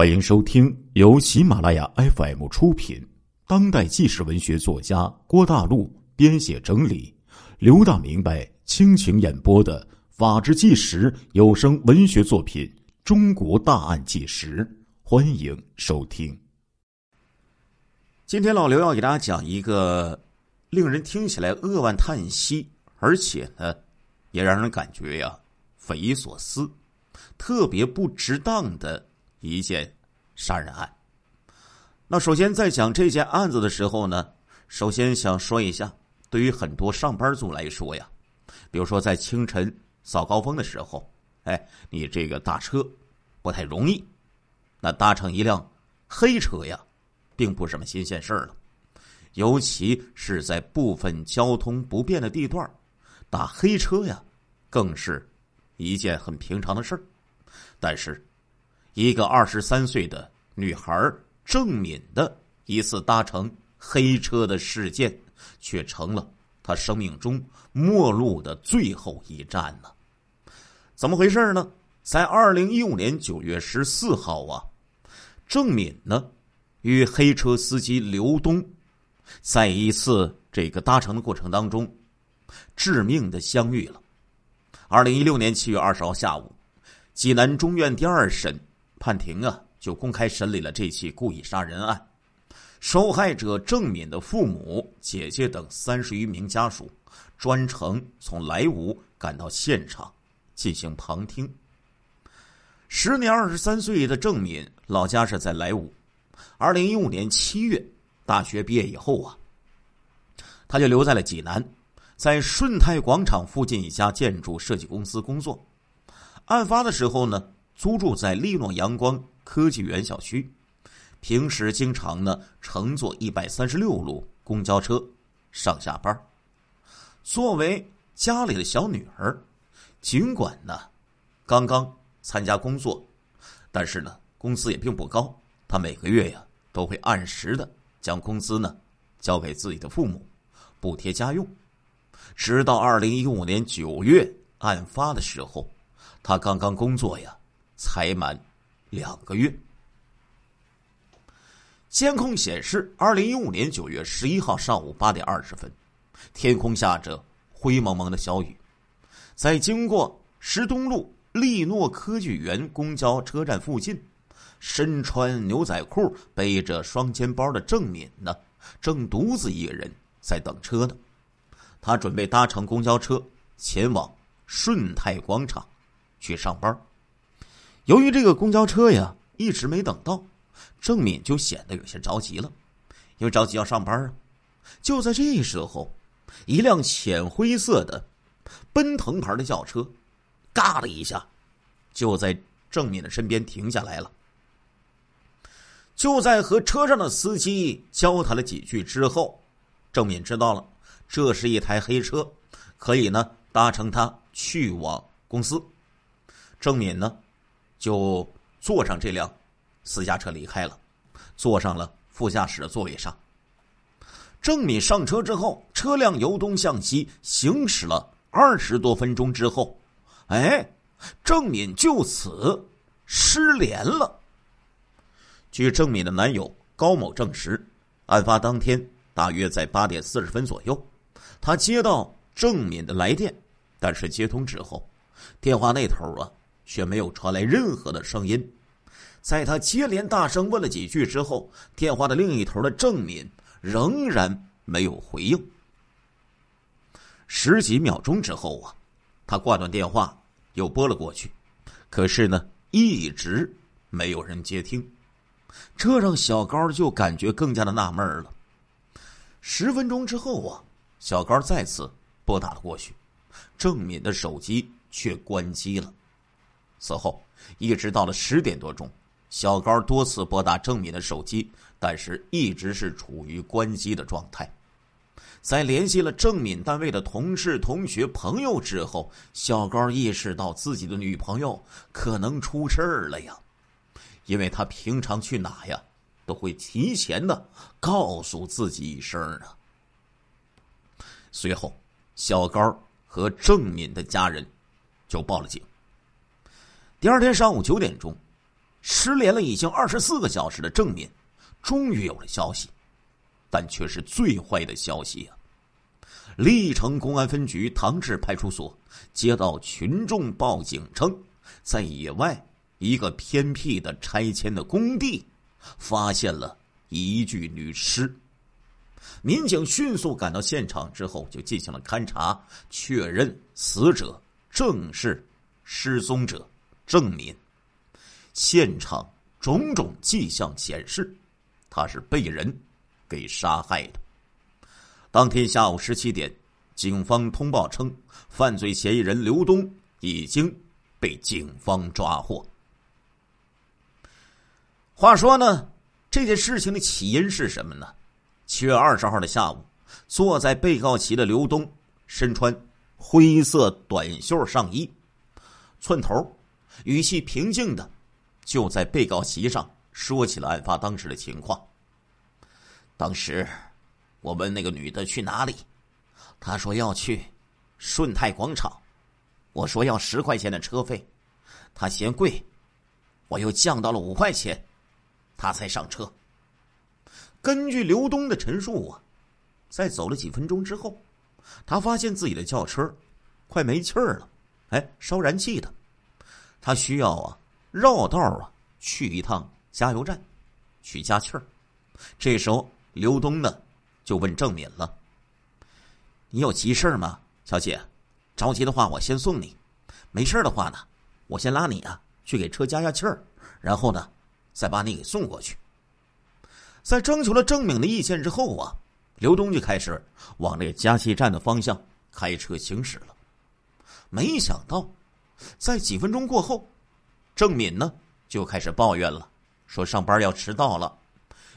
欢迎收听由喜马拉雅 FM 出品、当代纪实文学作家郭大陆编写整理、刘大明白倾情演播的《法制纪实》有声文学作品《中国大案纪实》，欢迎收听。今天老刘要给大家讲一个令人听起来扼腕叹息，而且呢，也让人感觉呀匪夷所思、特别不值当的。一件杀人案。那首先在讲这件案子的时候呢，首先想说一下，对于很多上班族来说呀，比如说在清晨早高峰的时候，哎，你这个打车不太容易，那搭乘一辆黑车呀，并不是什么新鲜事儿了。尤其是在部分交通不便的地段，打黑车呀，更是一件很平常的事儿。但是。一个二十三岁的女孩郑敏的一次搭乘黑车的事件，却成了她生命中末路的最后一站呢。怎么回事呢？在二零一五年九月十四号啊，郑敏呢与黑车司机刘东，在一次这个搭乘的过程当中，致命的相遇了。二零一六年七月二十号下午，济南中院第二审。判庭啊，就公开审理了这起故意杀人案。受害者郑敏的父母、姐姐等三十余名家属，专程从莱芜赶到现场进行旁听。时年二十三岁的郑敏，老家是在莱芜。二零一五年七月大学毕业以后啊，他就留在了济南，在顺泰广场附近一家建筑设计公司工作。案发的时候呢。租住在利诺阳光科技园小区，平时经常呢乘坐一百三十六路公交车上下班。作为家里的小女儿，尽管呢刚刚参加工作，但是呢工资也并不高。她每个月呀都会按时的将工资呢交给自己的父母，补贴家用。直到二零一五年九月案发的时候，她刚刚工作呀。才满两个月。监控显示，二零一五年九月十一号上午八点二十分，天空下着灰蒙蒙的小雨，在经过石东路利诺科技园公交车站附近，身穿牛仔裤、背着双肩包的郑敏呢，正独自一人在等车呢。他准备搭乘公交车前往顺泰广场去上班。由于这个公交车呀一直没等到，郑敏就显得有些着急了，因为着急要上班啊。就在这时候，一辆浅灰色的奔腾牌的轿车，嘎的一下，就在郑敏的身边停下来了。就在和车上的司机交谈了几句之后，郑敏知道了这是一台黑车，可以呢搭乘它去往公司。郑敏呢？就坐上这辆私家车离开了，坐上了副驾驶的座位上。郑敏上车之后，车辆由东向西行驶了二十多分钟之后，哎，郑敏就此失联了。据郑敏的男友高某证实，案发当天大约在八点四十分左右，他接到郑敏的来电，但是接通之后，电话那头啊。却没有传来任何的声音，在他接连大声问了几句之后，电话的另一头的郑敏仍然没有回应。十几秒钟之后啊，他挂断电话，又拨了过去，可是呢，一直没有人接听，这让小高就感觉更加的纳闷了。十分钟之后啊，小高再次拨打了过去，郑敏的手机却关机了。此后，一直到了十点多钟，小高多次拨打郑敏的手机，但是一直是处于关机的状态。在联系了郑敏单位的同事、同学、朋友之后，小高意识到自己的女朋友可能出事儿了呀，因为他平常去哪呀，都会提前的告诉自己一声啊。随后，小高和郑敏的家人就报了警。第二天上午九点钟，失联了已经二十四个小时的郑敏，终于有了消息，但却是最坏的消息啊！历城公安分局唐治派出所接到群众报警称，在野外一个偏僻的拆迁的工地，发现了一具女尸。民警迅速赶到现场之后，就进行了勘查，确认死者正是失踪者证明。现场种种迹象显示，他是被人给杀害的。当天下午十七点，警方通报称，犯罪嫌疑人刘东已经被警方抓获。话说呢，这件事情的起因是什么呢？七月二十号的下午，坐在被告席的刘东身穿灰色短袖上衣，寸头，语气平静的。就在被告席上说起了案发当时的情况。当时我问那个女的去哪里，她说要去顺泰广场。我说要十块钱的车费，她嫌贵，我又降到了五块钱，她才上车。根据刘东的陈述啊，在走了几分钟之后，他发现自己的轿车快没气儿了，哎，烧燃气的，他需要啊。绕道啊，去一趟加油站，去加气儿。这时候，刘东呢就问郑敏了：“你有急事吗，小姐？着急的话，我先送你；没事的话呢，我先拉你啊去给车加下气儿，然后呢再把你给送过去。”在征求了郑敏的意见之后啊，刘东就开始往这个加气站的方向开车行驶了。没想到，在几分钟过后。郑敏呢，就开始抱怨了，说上班要迟到了，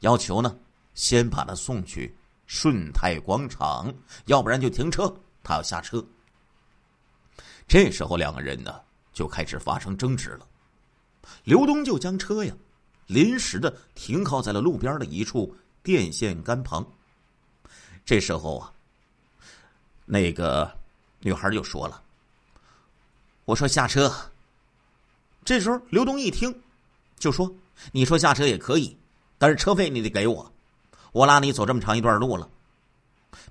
要求呢先把他送去顺泰广场，要不然就停车，他要下车。这时候两个人呢就开始发生争执了，刘东就将车呀临时的停靠在了路边的一处电线杆旁。这时候啊，那个女孩就说了：“我说下车。”这时候，刘东一听，就说：“你说下车也可以，但是车费你得给我，我拉你走这么长一段路了。”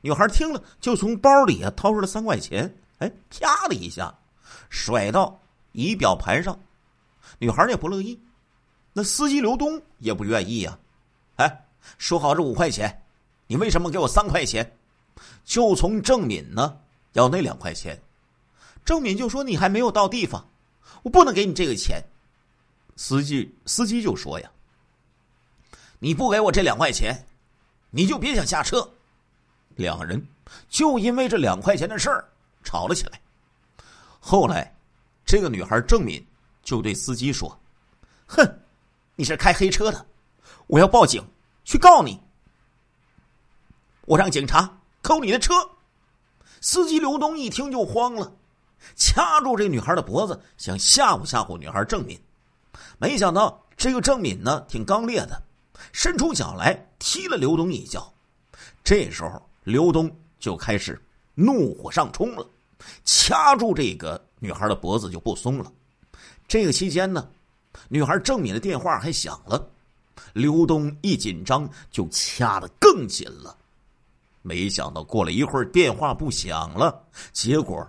女孩听了，就从包里啊掏出了三块钱，哎，啪的一下甩到仪表盘上。女孩也不乐意，那司机刘东也不愿意呀。哎，说好这五块钱，你为什么给我三块钱？就从郑敏呢要那两块钱。郑敏就说：“你还没有到地方。”我不能给你这个钱，司机司机就说呀：“你不给我这两块钱，你就别想下车。”两人就因为这两块钱的事儿吵了起来。后来，这个女孩郑敏就对司机说：“哼，你是开黑车的，我要报警去告你，我让警察扣你的车。”司机刘东一听就慌了。掐住这女孩的脖子，想吓唬吓唬女孩郑敏，没想到这个郑敏呢挺刚烈的，伸出脚来踢了刘东一脚。这时候刘东就开始怒火上冲了，掐住这个女孩的脖子就不松了。这个期间呢，女孩郑敏的电话还响了，刘东一紧张就掐得更紧了。没想到过了一会儿电话不响了，结果。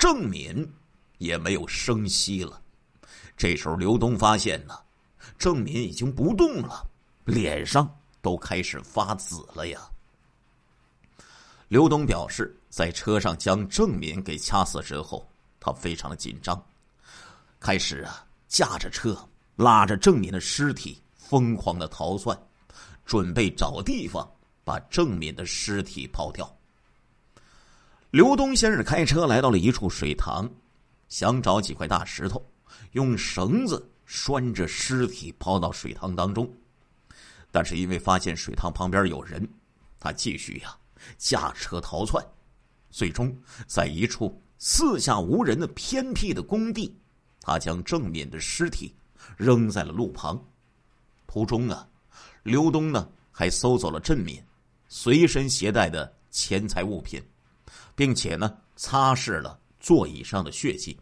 郑敏也没有声息了。这时候，刘东发现呢，郑敏已经不动了，脸上都开始发紫了呀。刘东表示，在车上将郑敏给掐死之后，他非常紧张，开始啊，驾着车拉着郑敏的尸体疯狂的逃窜，准备找地方把郑敏的尸体抛掉。刘东先是开车来到了一处水塘，想找几块大石头，用绳子拴着尸体抛到水塘当中。但是因为发现水塘旁边有人，他继续呀驾车逃窜，最终在一处四下无人的偏僻的工地，他将郑敏的尸体扔在了路旁。途中啊，刘东呢还搜走了郑敏随身携带的钱财物品。并且呢，擦拭了座椅上的血迹，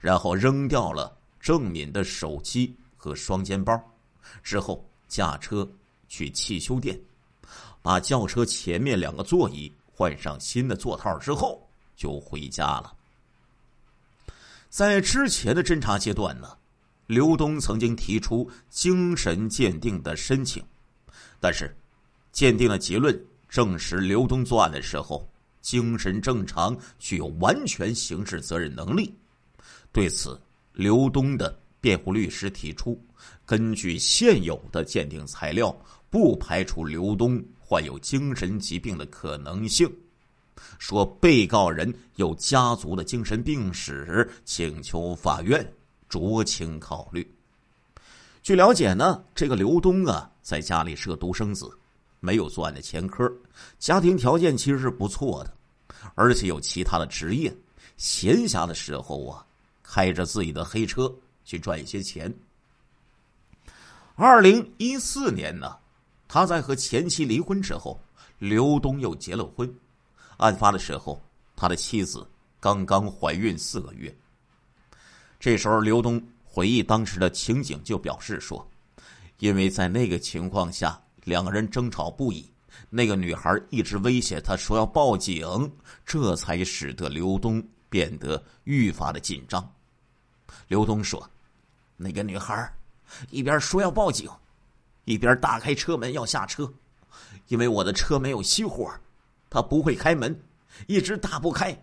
然后扔掉了郑敏的手机和双肩包，之后驾车去汽修店，把轿车前面两个座椅换上新的座套之后，就回家了。在之前的侦查阶段呢，刘东曾经提出精神鉴定的申请，但是鉴定的结论证实刘东作案的时候精神正常，具有完全刑事责任能力。对此，刘东的辩护律师提出，根据现有的鉴定材料，不排除刘东患有精神疾病的可能性。说被告人有家族的精神病史，请求法院酌情考虑。据了解呢，这个刘东啊，在家里是个独生子，没有作案的前科，家庭条件其实是不错的，而且有其他的职业，闲暇的时候啊，开着自己的黑车去赚一些钱。二零一四年呢，他在和前妻离婚之后，刘东又结了婚。案发的时候，他的妻子刚刚怀孕四个月。这时候，刘东回忆当时的情景，就表示说：“因为在那个情况下，两个人争吵不已，那个女孩一直威胁他说要报警，这才使得刘东变得愈发的紧张。”刘东说：“那个女孩一边说要报警，一边打开车门要下车，因为我的车没有熄火。”他不会开门，一直打不开。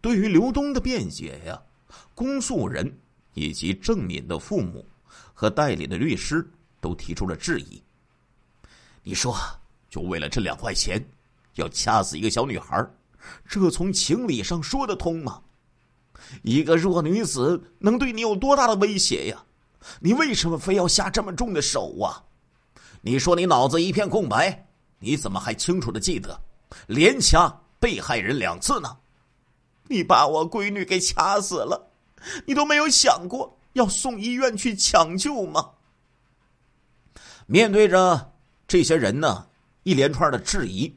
对于刘东的辩解呀，公诉人以及郑敏的父母和代理的律师都提出了质疑。你说，就为了这两块钱，要掐死一个小女孩，这从情理上说得通吗？一个弱女子能对你有多大的威胁呀？你为什么非要下这么重的手啊？你说你脑子一片空白，你怎么还清楚的记得？连掐被害人两次呢，你把我闺女给掐死了，你都没有想过要送医院去抢救吗？面对着这些人呢一连串的质疑，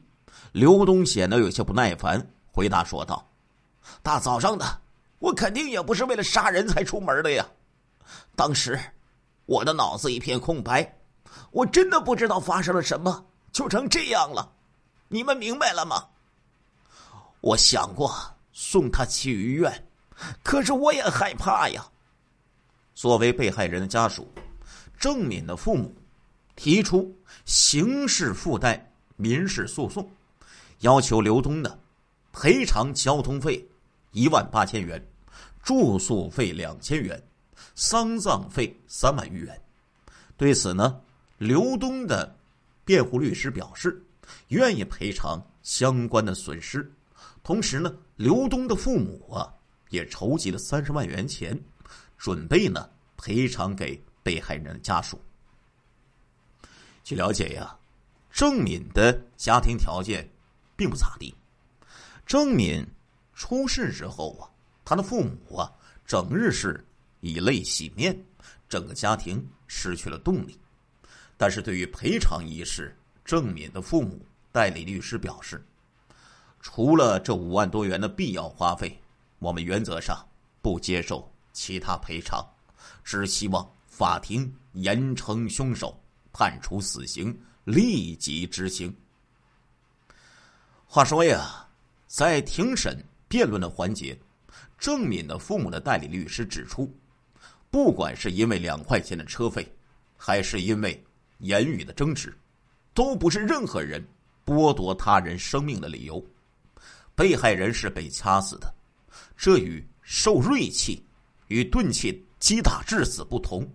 刘东显得有些不耐烦，回答说道：“大早上的，我肯定也不是为了杀人才出门的呀。当时我的脑子一片空白，我真的不知道发生了什么，就成这样了。”你们明白了吗？我想过送他去医院，可是我也害怕呀。作为被害人的家属，郑敏的父母提出刑事附带民事诉讼，要求刘东的赔偿交通费一万八千元，住宿费两千元，丧葬费三万余元。对此呢，刘东的辩护律师表示。愿意赔偿相关的损失，同时呢，刘东的父母啊也筹集了三十万元钱，准备呢赔偿给被害人的家属。据了解呀，郑敏的家庭条件并不咋地。郑敏出事之后啊，他的父母啊整日是以泪洗面，整个家庭失去了动力。但是对于赔偿一事，郑敏的父母代理律师表示，除了这五万多元的必要花费，我们原则上不接受其他赔偿，只希望法庭严惩凶手，判处死刑，立即执行。话说呀，在庭审辩论的环节，郑敏的父母的代理律师指出，不管是因为两块钱的车费，还是因为言语的争执。都不是任何人剥夺他人生命的理由。被害人是被掐死的，这与受锐器与钝器击打致死不同。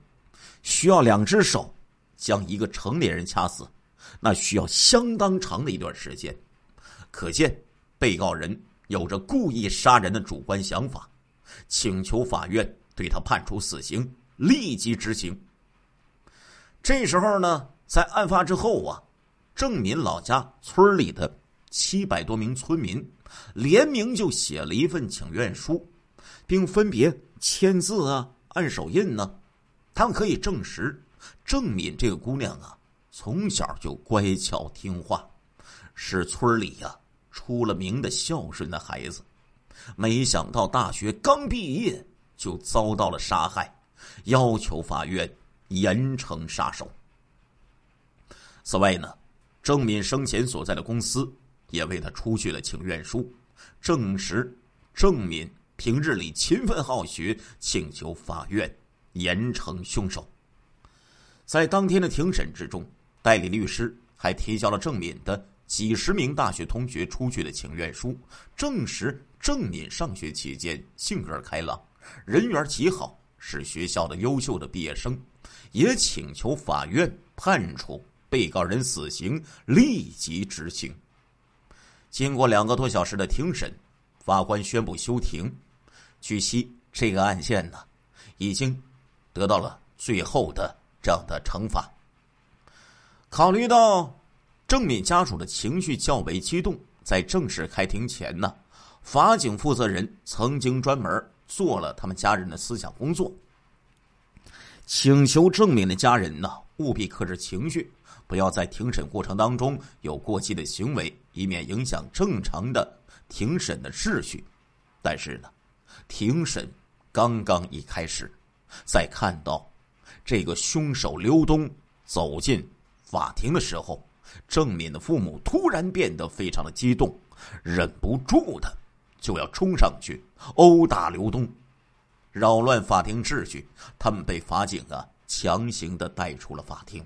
需要两只手将一个成年人掐死，那需要相当长的一段时间。可见，被告人有着故意杀人的主观想法，请求法院对他判处死刑，立即执行。这时候呢，在案发之后啊。郑敏老家村里的七百多名村民联名就写了一份请愿书，并分别签字啊、按手印呢。他们可以证实，郑敏这个姑娘啊，从小就乖巧听话，是村里呀出了名的孝顺的孩子。没想到大学刚毕业就遭到了杀害，要求法院严惩杀手。此外呢，郑敏生前所在的公司也为他出具了请愿书，证实郑敏平日里勤奋好学，请求法院严惩凶手。在当天的庭审之中，代理律师还提交了郑敏的几十名大学同学出具的请愿书，证实郑敏上学期间性格开朗，人缘极好，是学校的优秀的毕业生，也请求法院判处被告人死刑，立即执行。经过两个多小时的庭审，法官宣布休庭。据悉，这个案件呢，已经得到了最后的。这样的惩罚。考虑到郑敏家属的情绪较为激动，在正式开庭前呢，法警负责人曾经专门做了他们家人的思想工作，请求郑敏的家人呢务必克制情绪，不要在庭审过程当中有过激的行为，以免影响正常的庭审的秩序。但是呢，庭审刚刚一开始，在看到。这个凶手刘东走进法庭的时候，郑敏的父母突然变得非常的激动，忍不住的就要冲上去殴打刘东，扰乱法庭秩序。他们被法警啊强行的带出了法庭。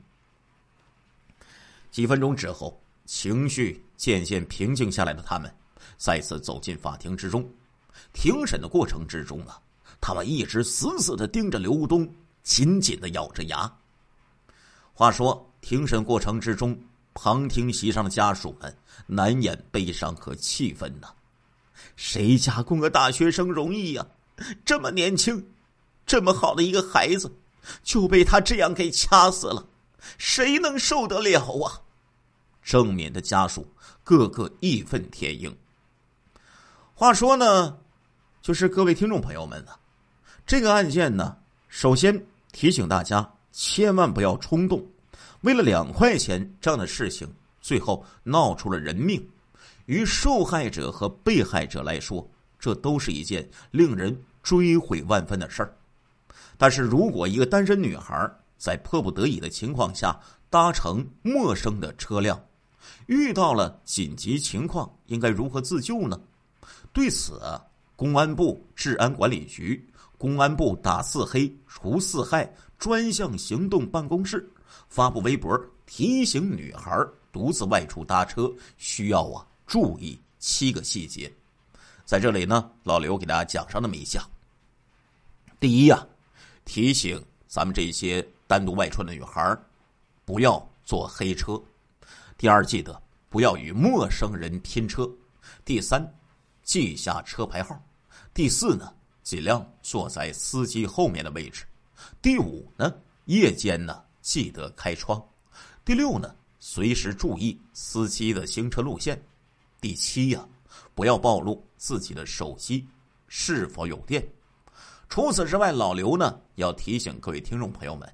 几分钟之后，情绪渐渐平静下来的他们，再次走进法庭之中。庭审的过程之中啊，他们一直死死的盯着刘东。紧紧的咬着牙。话说，庭审过程之中，旁听席上的家属们难掩悲伤和气愤呐。谁家供个大学生容易呀？这么年轻，这么好的一个孩子，就被他这样给掐死了，谁能受得了啊？郑敏的家属个个义愤填膺。话说呢，就是各位听众朋友们呢，这个案件呢，首先。提醒大家千万不要冲动，为了两块钱这样的事情，最后闹出了人命，于受害者和被害者来说，这都是一件令人追悔万分的事儿。但是如果一个单身女孩在迫不得已的情况下搭乘陌生的车辆，遇到了紧急情况，应该如何自救呢？对此，公安部治安管理局。公安部打四黑除四害专项行动办公室发布微博提醒女孩独自外出搭车需要啊注意七个细节，在这里呢，老刘给大家讲上那么一下。第一呀，提醒咱们这些单独外出的女孩不要坐黑车；第二，记得不要与陌生人拼车；第三，记下车牌号；第四呢。尽量坐在司机后面的位置。第五呢，夜间呢记得开窗。第六呢，随时注意司机的行车路线。第七呀，不要暴露自己的手机是否有电。除此之外，老刘呢要提醒各位听众朋友们，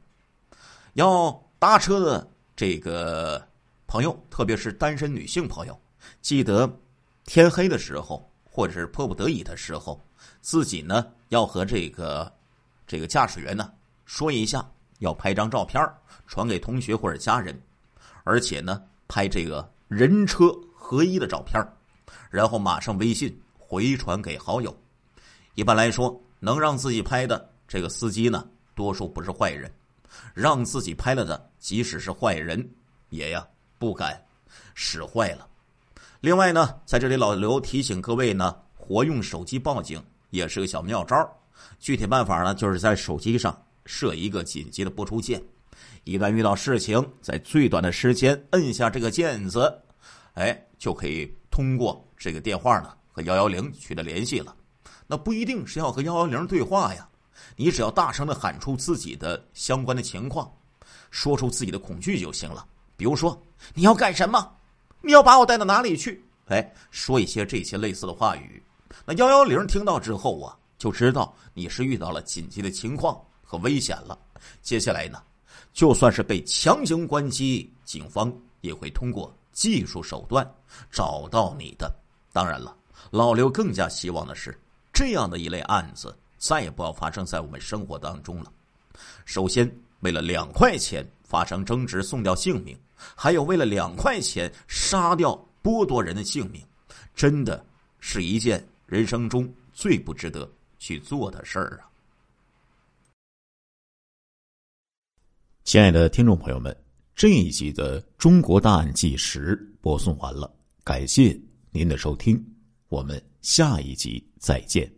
要搭车的这个朋友，特别是单身女性朋友，记得天黑的时候，或者是迫不得已的时候。自己呢要和这个这个驾驶员呢说一下，要拍张照片传给同学或者家人，而且呢拍这个人车合一的照片然后马上微信回传给好友。一般来说，能让自己拍的这个司机呢，多数不是坏人；让自己拍了的，即使是坏人，也呀不敢使坏了。另外呢，在这里老刘提醒各位呢，活用手机报警。也是个小妙招具体办法呢，就是在手机上设一个紧急的拨出键，一旦遇到事情，在最短的时间摁下这个键子，哎，就可以通过这个电话呢和幺幺零取得联系了。那不一定是要和幺幺零对话呀，你只要大声的喊出自己的相关的情况，说出自己的恐惧就行了。比如说你要干什么？你要把我带到哪里去？哎，说一些这些类似的话语。那幺幺零听到之后啊，就知道你是遇到了紧急的情况和危险了。接下来呢，就算是被强行关机，警方也会通过技术手段找到你的。当然了，老刘更加希望的是，这样的一类案子再也不要发生在我们生活当中了。首先，为了两块钱发生争执送掉性命，还有为了两块钱杀掉剥夺人的性命，真的是一件人生中最不值得去做的事儿啊！亲爱的听众朋友们，这一集的《中国大案纪实》播送完了，感谢您的收听，我们下一集再见。